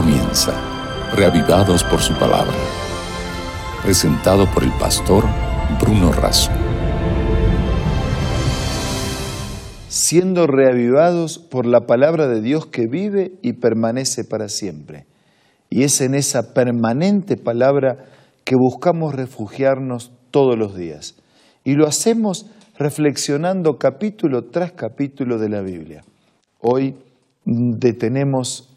comienza, reavivados por su palabra. Presentado por el pastor Bruno Razo. Siendo reavivados por la palabra de Dios que vive y permanece para siempre. Y es en esa permanente palabra que buscamos refugiarnos todos los días. Y lo hacemos reflexionando capítulo tras capítulo de la Biblia. Hoy detenemos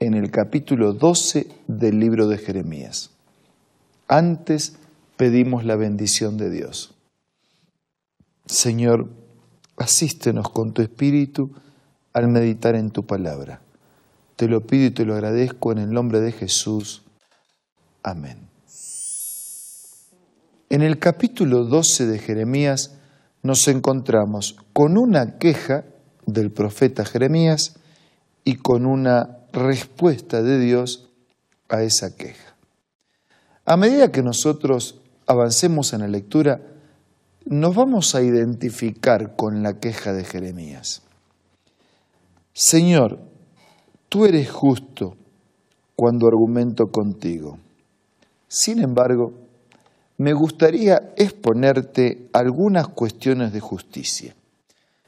en el capítulo 12 del libro de Jeremías. Antes pedimos la bendición de Dios. Señor, asístenos con tu espíritu al meditar en tu palabra. Te lo pido y te lo agradezco en el nombre de Jesús. Amén. En el capítulo 12 de Jeremías nos encontramos con una queja del profeta Jeremías y con una respuesta de Dios a esa queja. A medida que nosotros avancemos en la lectura, nos vamos a identificar con la queja de Jeremías. Señor, tú eres justo cuando argumento contigo. Sin embargo, me gustaría exponerte algunas cuestiones de justicia.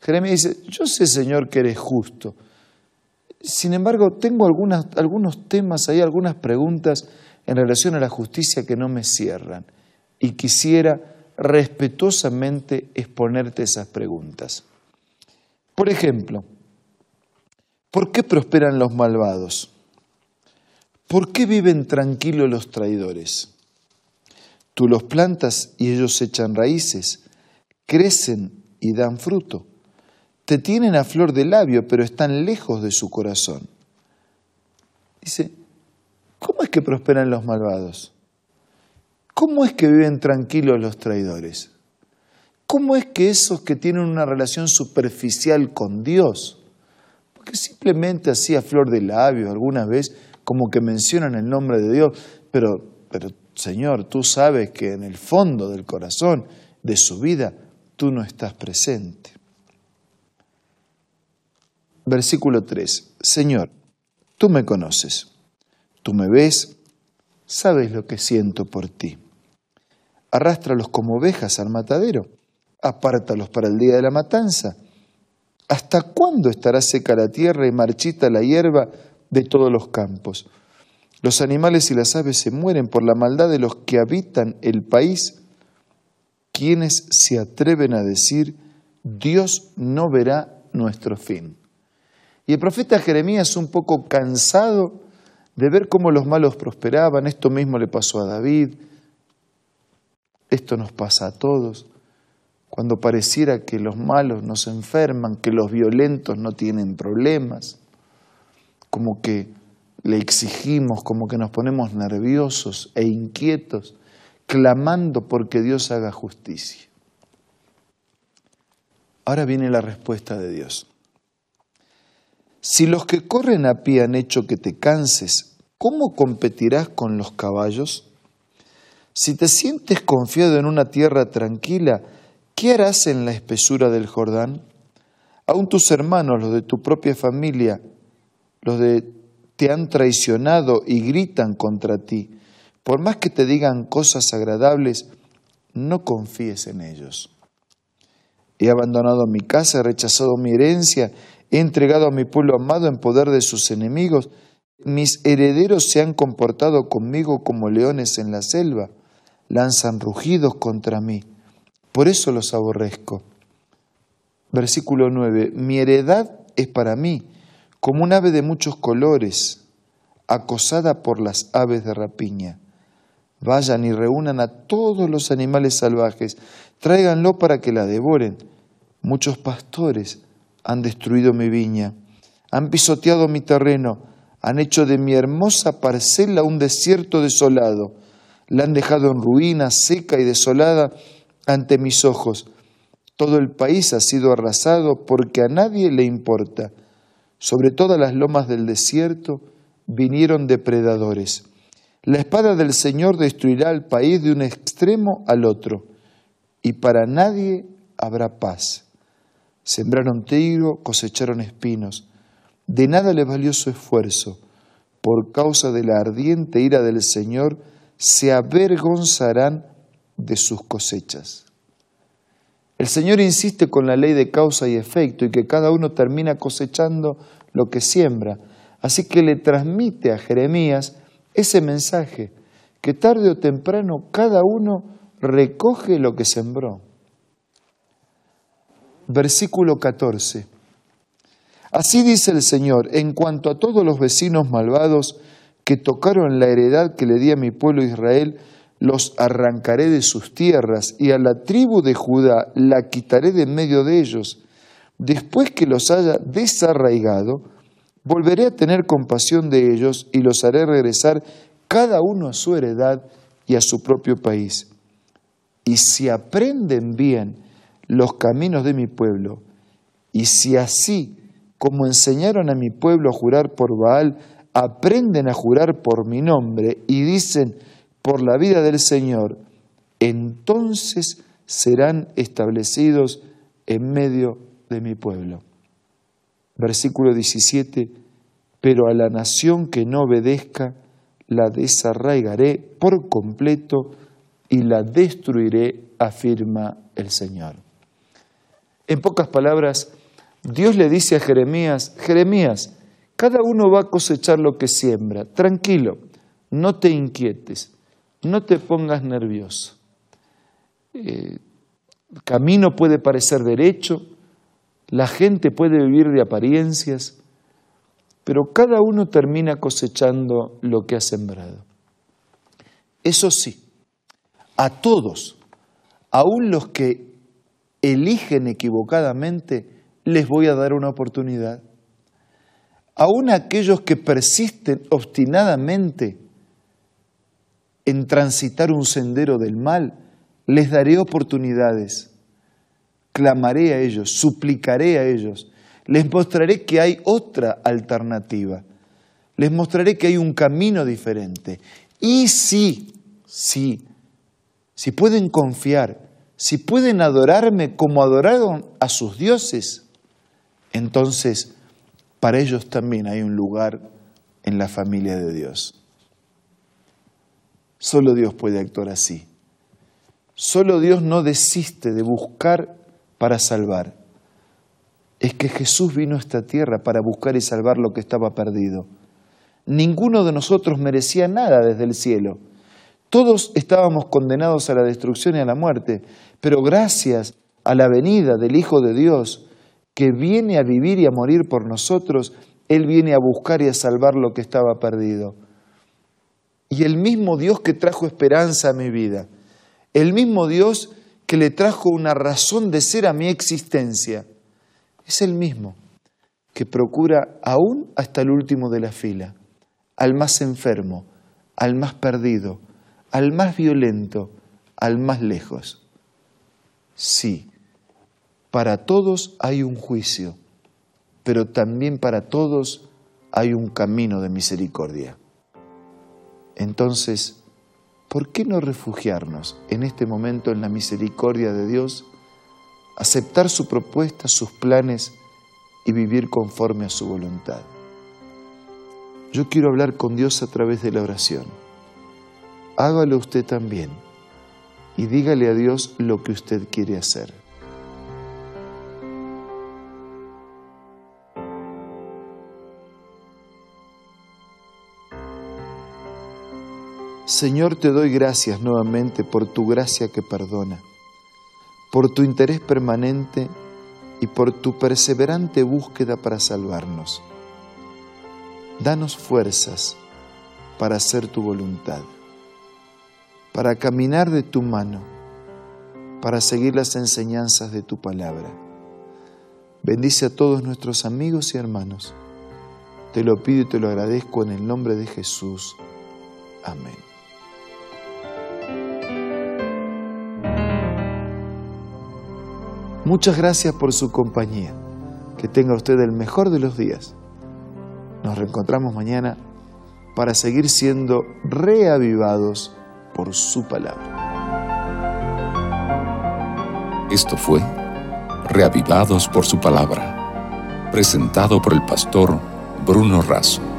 Jeremías dice, yo sé, Señor, que eres justo. Sin embargo, tengo algunos temas ahí, algunas preguntas en relación a la justicia que no me cierran. Y quisiera respetuosamente exponerte esas preguntas. Por ejemplo, ¿por qué prosperan los malvados? ¿Por qué viven tranquilos los traidores? Tú los plantas y ellos echan raíces, crecen y dan fruto. Te tienen a flor de labio, pero están lejos de su corazón. Dice, ¿cómo es que prosperan los malvados? ¿Cómo es que viven tranquilos los traidores? ¿Cómo es que esos que tienen una relación superficial con Dios, porque simplemente así a flor de labio alguna vez como que mencionan el nombre de Dios, pero, pero Señor, tú sabes que en el fondo del corazón de su vida tú no estás presente. Versículo 3. Señor, tú me conoces, tú me ves, sabes lo que siento por ti. Arrástralos como ovejas al matadero, apártalos para el día de la matanza. ¿Hasta cuándo estará seca la tierra y marchita la hierba de todos los campos? Los animales y las aves se mueren por la maldad de los que habitan el país. quienes se atreven a decir, Dios no verá nuestro fin? Y el profeta Jeremías, un poco cansado de ver cómo los malos prosperaban, esto mismo le pasó a David, esto nos pasa a todos, cuando pareciera que los malos nos enferman, que los violentos no tienen problemas, como que le exigimos, como que nos ponemos nerviosos e inquietos, clamando porque Dios haga justicia. Ahora viene la respuesta de Dios. Si los que corren a pie han hecho que te canses, ¿cómo competirás con los caballos? Si te sientes confiado en una tierra tranquila, ¿qué harás en la espesura del Jordán? Aún tus hermanos, los de tu propia familia, los de te han traicionado y gritan contra ti. Por más que te digan cosas agradables, no confíes en ellos. He abandonado mi casa, he rechazado mi herencia, he entregado a mi pueblo amado en poder de sus enemigos. Mis herederos se han comportado conmigo como leones en la selva, lanzan rugidos contra mí. Por eso los aborrezco. Versículo 9. Mi heredad es para mí como un ave de muchos colores, acosada por las aves de rapiña. Vayan y reúnan a todos los animales salvajes, tráiganlo para que la devoren. Muchos pastores han destruido mi viña, han pisoteado mi terreno, han hecho de mi hermosa parcela un desierto desolado, la han dejado en ruina, seca y desolada ante mis ojos. Todo el país ha sido arrasado porque a nadie le importa sobre todas las lomas del desierto vinieron depredadores. La espada del Señor destruirá al país de un extremo al otro, y para nadie habrá paz. Sembraron trigo, cosecharon espinos. De nada les valió su esfuerzo, por causa de la ardiente ira del Señor, se avergonzarán de sus cosechas. El Señor insiste con la ley de causa y efecto y que cada uno termina cosechando lo que siembra. Así que le transmite a Jeremías ese mensaje, que tarde o temprano cada uno recoge lo que sembró. Versículo 14. Así dice el Señor, en cuanto a todos los vecinos malvados que tocaron la heredad que le di a mi pueblo Israel, los arrancaré de sus tierras y a la tribu de Judá la quitaré de en medio de ellos. Después que los haya desarraigado, volveré a tener compasión de ellos y los haré regresar cada uno a su heredad y a su propio país. Y si aprenden bien los caminos de mi pueblo, y si así como enseñaron a mi pueblo a jurar por Baal, aprenden a jurar por mi nombre y dicen por la vida del Señor, entonces serán establecidos en medio de mi pueblo. Versículo 17, pero a la nación que no obedezca, la desarraigaré por completo y la destruiré, afirma el Señor. En pocas palabras, Dios le dice a Jeremías, Jeremías, cada uno va a cosechar lo que siembra, tranquilo, no te inquietes, no te pongas nervioso. Eh, el camino puede parecer derecho, la gente puede vivir de apariencias, pero cada uno termina cosechando lo que ha sembrado. Eso sí, a todos, aun los que eligen equivocadamente, les voy a dar una oportunidad. Aún aquellos que persisten obstinadamente en transitar un sendero del mal, les daré oportunidades. Clamaré a ellos, suplicaré a ellos, les mostraré que hay otra alternativa, les mostraré que hay un camino diferente. Y sí, sí, si pueden confiar, si pueden adorarme como adoraron a sus dioses, entonces para ellos también hay un lugar en la familia de Dios. Solo Dios puede actuar así. Solo Dios no desiste de buscar para salvar. Es que Jesús vino a esta tierra para buscar y salvar lo que estaba perdido. Ninguno de nosotros merecía nada desde el cielo. Todos estábamos condenados a la destrucción y a la muerte, pero gracias a la venida del Hijo de Dios, que viene a vivir y a morir por nosotros, Él viene a buscar y a salvar lo que estaba perdido. Y el mismo Dios que trajo esperanza a mi vida, el mismo Dios que le trajo una razón de ser a mi existencia, es el mismo que procura aún hasta el último de la fila, al más enfermo, al más perdido, al más violento, al más lejos. Sí, para todos hay un juicio, pero también para todos hay un camino de misericordia. Entonces, ¿por qué no refugiarnos en este momento en la misericordia de Dios, aceptar su propuesta, sus planes y vivir conforme a su voluntad? Yo quiero hablar con Dios a través de la oración. Hágalo usted también y dígale a Dios lo que usted quiere hacer. Señor, te doy gracias nuevamente por tu gracia que perdona, por tu interés permanente y por tu perseverante búsqueda para salvarnos. Danos fuerzas para hacer tu voluntad, para caminar de tu mano, para seguir las enseñanzas de tu palabra. Bendice a todos nuestros amigos y hermanos. Te lo pido y te lo agradezco en el nombre de Jesús. Amén. Muchas gracias por su compañía. Que tenga usted el mejor de los días. Nos reencontramos mañana para seguir siendo reavivados por su palabra. Esto fue Reavivados por su palabra, presentado por el pastor Bruno Razo.